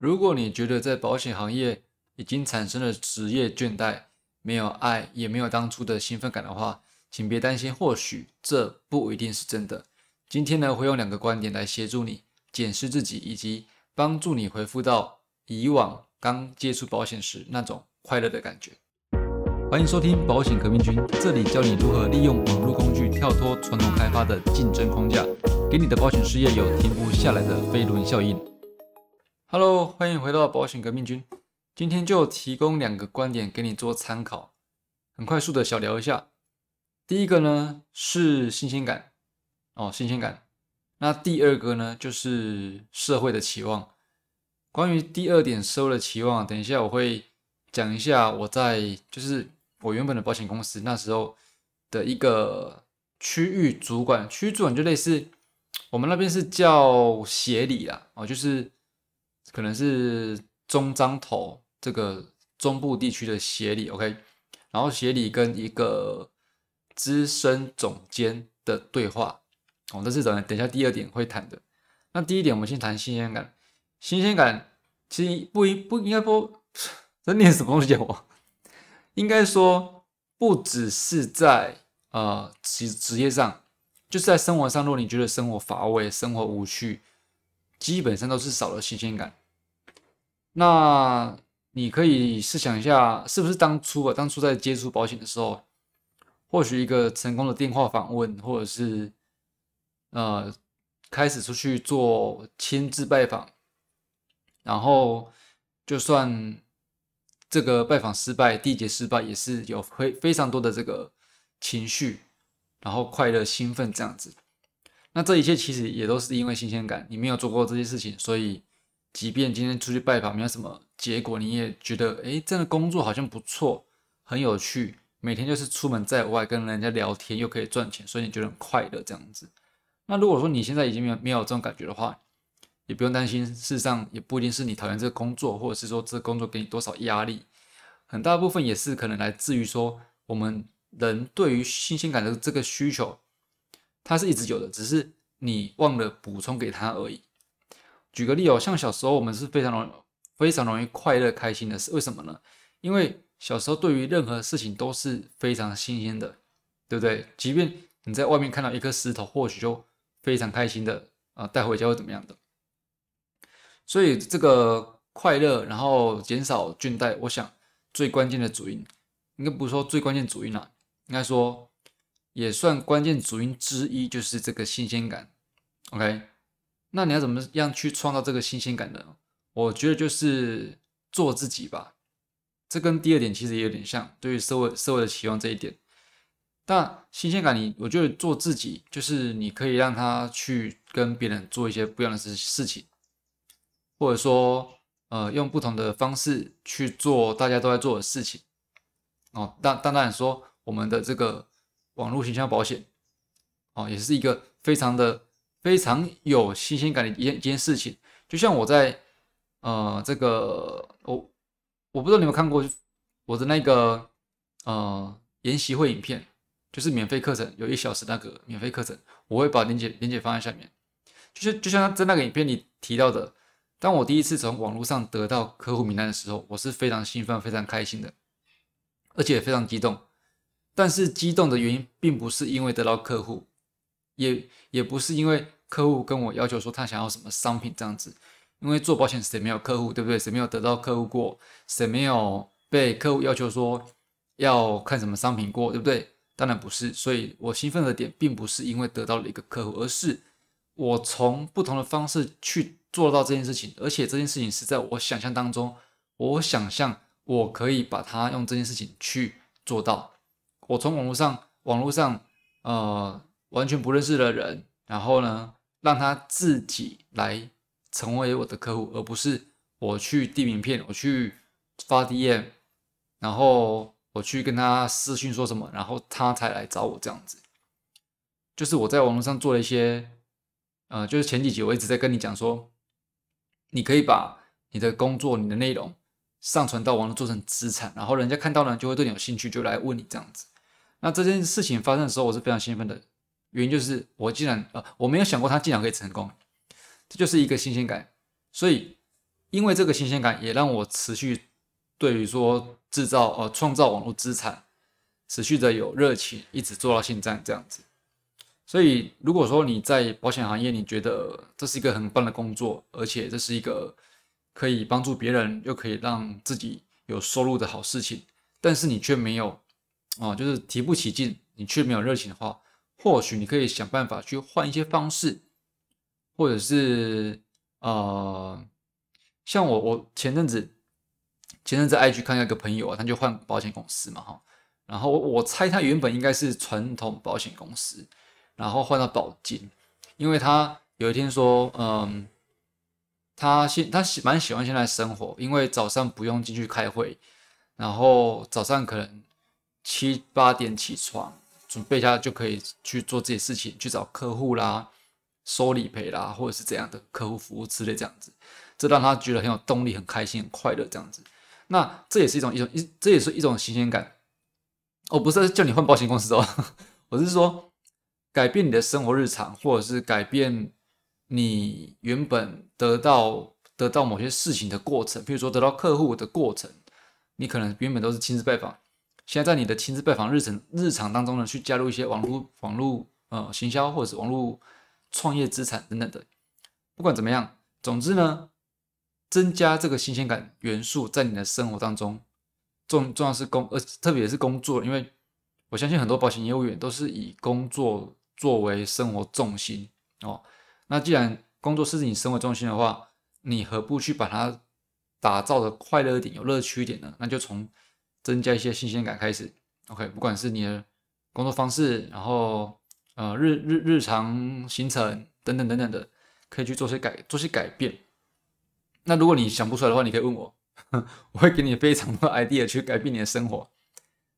如果你觉得在保险行业已经产生了职业倦怠，没有爱，也没有当初的兴奋感的话，请别担心，或许这不一定是真的。今天呢，会用两个观点来协助你检视自己，以及帮助你回复到以往刚接触保险时那种快乐的感觉。欢迎收听保险革命军，这里教你如何利用网络工具跳脱传统开发的竞争框架，给你的保险事业有停不下来的飞轮效应。Hello，欢迎回到保险革命军，今天就提供两个观点给你做参考，很快速的小聊一下。第一个呢是新鲜感。哦，新鲜感。那第二个呢，就是社会的期望。关于第二点收的期望，等一下我会讲一下我在就是我原本的保险公司那时候的一个区域主管，区域主管就类似我们那边是叫协理啦，哦，就是可能是中彰头这个中部地区的协理，OK。然后协理跟一个资深总监的对话。哦，这是等等下第二点会谈的。那第一点，我们先谈新鲜感。新鲜感其实不应不应该说在念什么东西我应该说不只是在呃职职业上，就是在生活上。如果你觉得生活乏味、生活无趣，基本上都是少了新鲜感。那你可以试想一下，是不是当初啊，当初在接触保险的时候，或许一个成功的电话访问，或者是呃，开始出去做亲自拜访，然后就算这个拜访失败、缔结失败，也是有非非常多的这个情绪，然后快乐、兴奋这样子。那这一切其实也都是因为新鲜感，你没有做过这些事情，所以即便今天出去拜访没有什么结果，你也觉得哎，这个工作好像不错，很有趣，每天就是出门在外跟人家聊天，又可以赚钱，所以你觉得很快乐这样子。那如果说你现在已经没有没有这种感觉的话，也不用担心。事实上，也不一定是你讨厌这个工作，或者是说这个工作给你多少压力，很大部分也是可能来自于说我们人对于新鲜感的这个需求，它是一直有的，只是你忘了补充给他而已。举个例哦，像小时候我们是非常容非常容易快乐开心的，是为什么呢？因为小时候对于任何事情都是非常新鲜的，对不对？即便你在外面看到一颗石头，或许就非常开心的啊，带回家会怎么样的？所以这个快乐，然后减少倦怠，我想最关键的主因，应该不是说最关键主因啦，应该说也算关键主因之一，就是这个新鲜感。OK，那你要怎么样去创造这个新鲜感呢？我觉得就是做自己吧。这跟第二点其实也有点像，对于社会社会的期望这一点。那新鲜感，你我觉得做自己，就是你可以让他去跟别人做一些不一样的事事情，或者说，呃，用不同的方式去做大家都在做的事情。哦，当当然说，我们的这个网络形象保险，哦，也是一个非常的非常有新鲜感的一件一件事情。就像我在，呃，这个我我不知道你有没有看过我的那个呃研习会影片。就是免费课程，有一小时那个免费课程，我会把链接链接放在下面。就是就像在那个影片里提到的，当我第一次从网络上得到客户名单的时候，我是非常兴奋、非常开心的，而且非常激动。但是激动的原因并不是因为得到客户，也也不是因为客户跟我要求说他想要什么商品这样子。因为做保险谁没有客户，对不对？谁没有得到客户过？谁没有被客户要求说要看什么商品过，对不对？当然不是，所以我兴奋的点并不是因为得到了一个客户，而是我从不同的方式去做到这件事情，而且这件事情是在我想象当中，我想象我可以把它用这件事情去做到。我从网络上，网络上，呃，完全不认识的人，然后呢，让他自己来成为我的客户，而不是我去递名片，我去发 DM，然后。我去跟他私讯说什么，然后他才来找我这样子。就是我在网络上做了一些，呃，就是前几集我一直在跟你讲说，你可以把你的工作、你的内容上传到网络做成资产，然后人家看到呢就会对你有兴趣，就来问你这样子。那这件事情发生的时候，我是非常兴奋的，原因就是我竟然呃我没有想过他竟然可以成功，这就是一个新鲜感。所以因为这个新鲜感，也让我持续对于说制造呃创造网络资产，持续的有热情，一直做到现在这样子。所以，如果说你在保险行业，你觉得这是一个很棒的工作，而且这是一个可以帮助别人又可以让自己有收入的好事情，但是你却没有哦，就是提不起劲，你却没有热情的话，或许你可以想办法去换一些方式，或者是呃，像我我前阵子前阵子爱去看一个朋友啊，他就换保险公司嘛哈，然后我猜他原本应该是传统保险公司。然后换到保金，因为他有一天说，嗯，他现他喜蛮喜欢现在生活，因为早上不用进去开会，然后早上可能七八点起床，准备一下就可以去做这些事情，去找客户啦，收理赔啦，或者是这样的客户服务之类这样子，这让他觉得很有动力、很开心、很快乐这样子。那这也是一种一种一，这也是一种新鲜感。我不是叫你换保险公司哦，我是说。改变你的生活日常，或者是改变你原本得到得到某些事情的过程，比如说得到客户的过程，你可能原本都是亲自拜访，现在在你的亲自拜访日程日常当中呢，去加入一些网络网络呃行销或者是网络创业资产等等的，不管怎么样，总之呢，增加这个新鲜感元素在你的生活当中，重重要是工呃特别是工作，因为我相信很多保险业务员都是以工作。作为生活重心哦，那既然工作是你生活重心的话，你何不去把它打造的快乐一点、有乐趣一点呢？那就从增加一些新鲜感开始。OK，不管是你的工作方式，然后呃日日日常行程等等等等的，可以去做些改做些改变。那如果你想不出来的话，你可以问我，我会给你非常多 idea 去改变你的生活。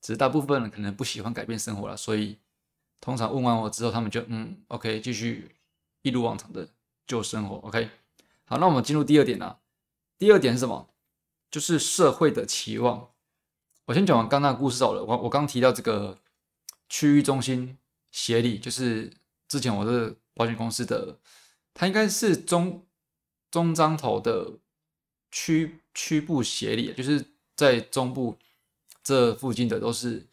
只是大部分人可能不喜欢改变生活了，所以。通常问完我之后，他们就嗯，OK，继续一如往常的旧生活。OK，好，那我们进入第二点啦。第二点是什么？就是社会的期望。我先讲完刚那个故事好了。我我刚提到这个区域中心协理，就是之前我的保险公司的，他应该是中中章头的区区部协理，就是在中部这附近的都是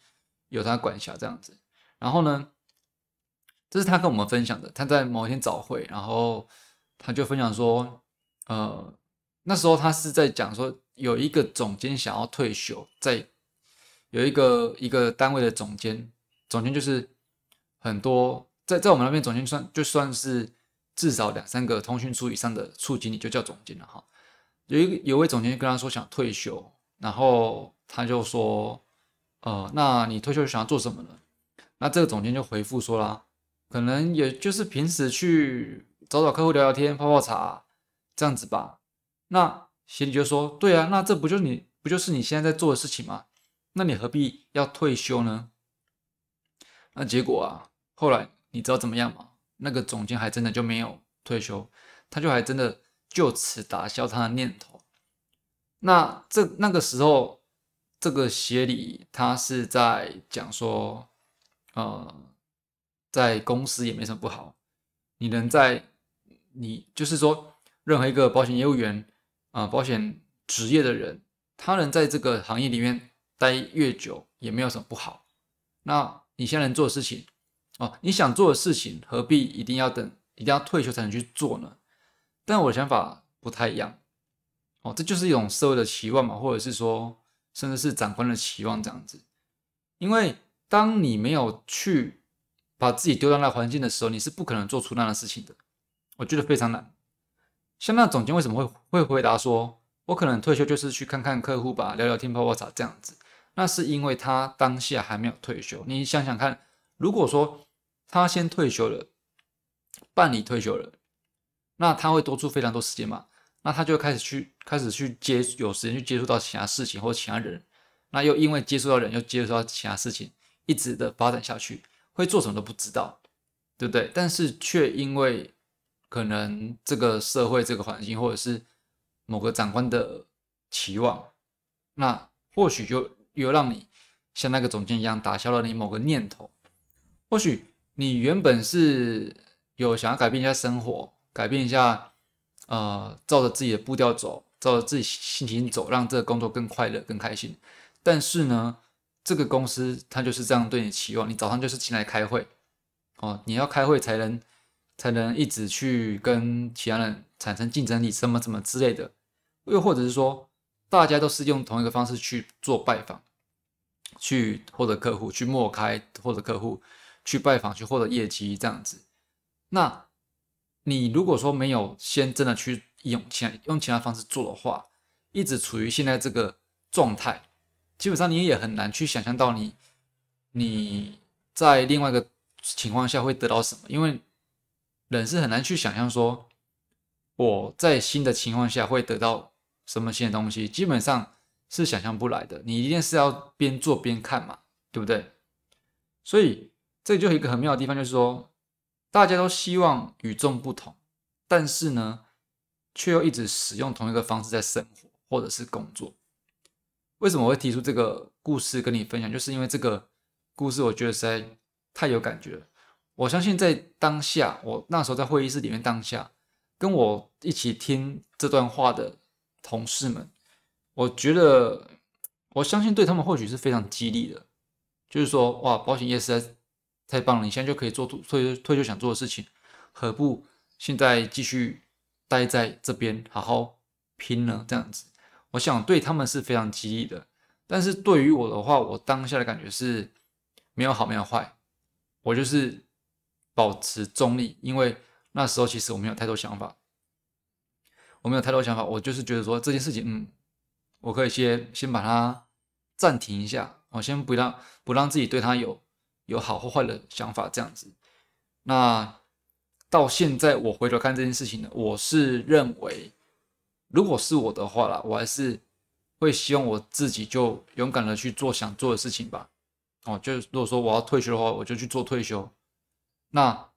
有他管辖这样子。然后呢？这是他跟我们分享的。他在某一天早会，然后他就分享说，呃，那时候他是在讲说，有一个总监想要退休，在有一个一个单位的总监，总监就是很多在在我们那边总监算就算是至少两三个通讯处以上的处经理就叫总监了哈。有一有位总监跟他说想退休，然后他就说，呃，那你退休想要做什么呢？那这个总监就回复说啦。可能也就是平时去找找客户聊聊天、泡泡茶这样子吧。那协理就说：“对啊，那这不就是你不就是你现在在做的事情吗？那你何必要退休呢？”那结果啊，后来你知道怎么样吗？那个总监还真的就没有退休，他就还真的就此打消他的念头。那这那个时候，这个协理他是在讲说，呃。在公司也没什么不好，你能在你就是说，任何一个保险业务员啊，保险职业的人，他能在这个行业里面待越久也没有什么不好。那你现在能做的事情哦，你想做的事情，何必一定要等一定要退休才能去做呢？但我的想法不太一样哦，这就是一种社会的期望嘛，或者是说，甚至是长官的期望这样子。因为当你没有去。把自己丢到那环境的时候，你是不可能做出那样的事情的。我觉得非常难。像那总监为什么会会回答说，我可能退休就是去看看客户吧，聊聊天、泡泡茶这样子？那是因为他当下还没有退休。你想想看，如果说他先退休了，办理退休了，那他会多出非常多时间嘛？那他就开始去开始去接有时间去接触到其他事情或其他人，那又因为接触到人又接触到其他事情，一直的发展下去。会做什么都不知道，对不对？但是却因为可能这个社会、这个环境，或者是某个长官的期望，那或许就又让你像那个总监一样，打消了你某个念头。或许你原本是有想要改变一下生活，改变一下呃，照着自己的步调走，照着自己心情走，让这个工作更快乐、更开心。但是呢，这个公司它就是这样对你期望，你早上就是进来开会，哦，你要开会才能才能一直去跟其他人产生竞争力，什么什么之类的。又或者是说，大家都是用同一个方式去做拜访，去获得客户，去默开获得客户，去拜访去获得业绩这样子。那你如果说没有先真的去用其他用其他方式做的话，一直处于现在这个状态，基本上你也很难去想象到你你在另外一个情况下会得到什么，因为人是很难去想象说我在新的情况下会得到什么新的东西，基本上是想象不来的。你一定是要边做边看嘛，对不对？所以这就有一个很妙的地方，就是说。大家都希望与众不同，但是呢，却又一直使用同一个方式在生活或者是工作。为什么会提出这个故事跟你分享？就是因为这个故事我觉得实在太有感觉了。我相信在当下，我那时候在会议室里面当下，跟我一起听这段话的同事们，我觉得我相信对他们或许是非常激励的。就是说，哇，保险业实在。太棒了！你现在就可以做退退休想做的事情，何不现在继续待在这边好好拼呢？这样子，我想对他们是非常激励的。但是对于我的话，我当下的感觉是没有好没有坏，我就是保持中立，因为那时候其实我没有太多想法，我没有太多想法，我就是觉得说这件事情，嗯，我可以先先把它暂停一下，我先不让不让自己对他有。有好或坏的想法，这样子。那到现在我回头看这件事情呢，我是认为，如果是我的话啦，我还是会希望我自己就勇敢的去做想做的事情吧。哦，就是如果说我要退休的话，我就去做退休。那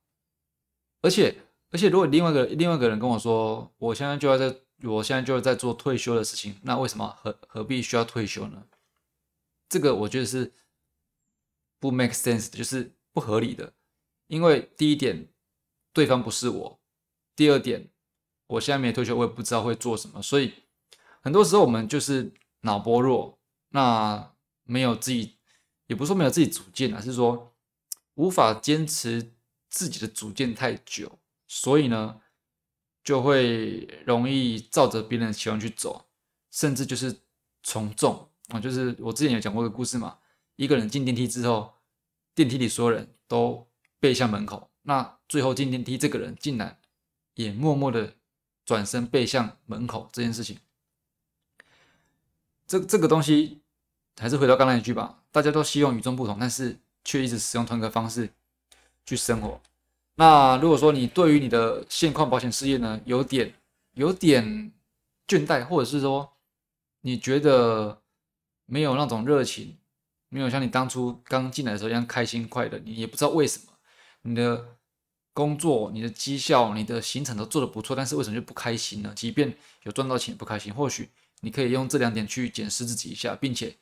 而且而且，如果另外一个另外一个人跟我说，我现在就要在，我现在就是在做退休的事情，那为什么何何必需要退休呢？这个我觉得是。不 make sense 的就是不合理的，因为第一点，对方不是我；第二点，我现在没退休，我也不知道会做什么，所以很多时候我们就是脑波弱，那没有自己，也不是说没有自己主见而是说无法坚持自己的主见太久，所以呢，就会容易照着别人的期望去走，甚至就是从众啊，就是我之前有讲过个故事嘛。一个人进电梯之后，电梯里所有人都背向门口。那最后进电梯这个人竟然也默默的转身背向门口这件事情，这这个东西还是回到刚才一句吧。大家都希望与众不同，但是却一直使用同一个方式去生活。那如果说你对于你的现况保险事业呢，有点有点倦怠，或者是说你觉得没有那种热情。没有像你当初刚进来的时候一样开心快乐，你也不知道为什么，你的工作、你的绩效、你的行程都做得不错，但是为什么就不开心呢？即便有赚到钱不开心，或许你可以用这两点去检视自己一下，并且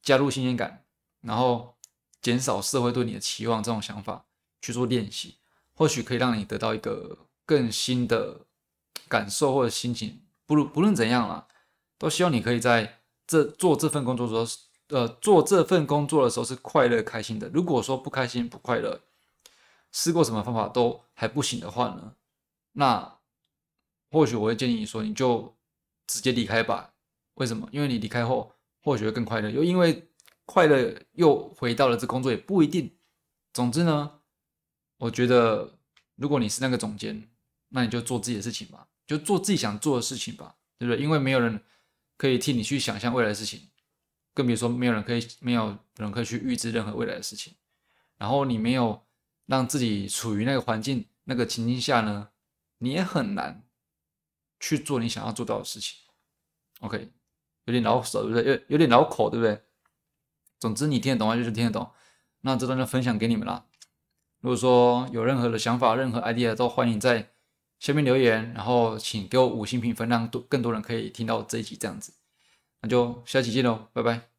加入新鲜感，然后减少社会对你的期望这种想法去做练习，或许可以让你得到一个更新的感受或者心情。不论不论怎样啦，都希望你可以在这做这份工作的时候。呃，做这份工作的时候是快乐开心的。如果说不开心不快乐，试过什么方法都还不行的话呢？那或许我会建议你说，你就直接离开吧。为什么？因为你离开后或许会更快乐，又因为快乐又回到了这工作也不一定。总之呢，我觉得如果你是那个总监，那你就做自己的事情吧，就做自己想做的事情吧，对不对？因为没有人可以替你去想象未来的事情。更别说没有人可以，没有人可以去预知任何未来的事情。然后你没有让自己处于那个环境、那个情境下呢，你也很难去做你想要做到的事情。OK，有点老手对不对？有有点老口对不对？总之你听得懂就是听得懂。那这段就分享给你们了。如果说有任何的想法、任何 idea，都欢迎在下面留言，然后请给我五星评分，让多更多人可以听到这一集这样子。那就下期见喽，拜拜。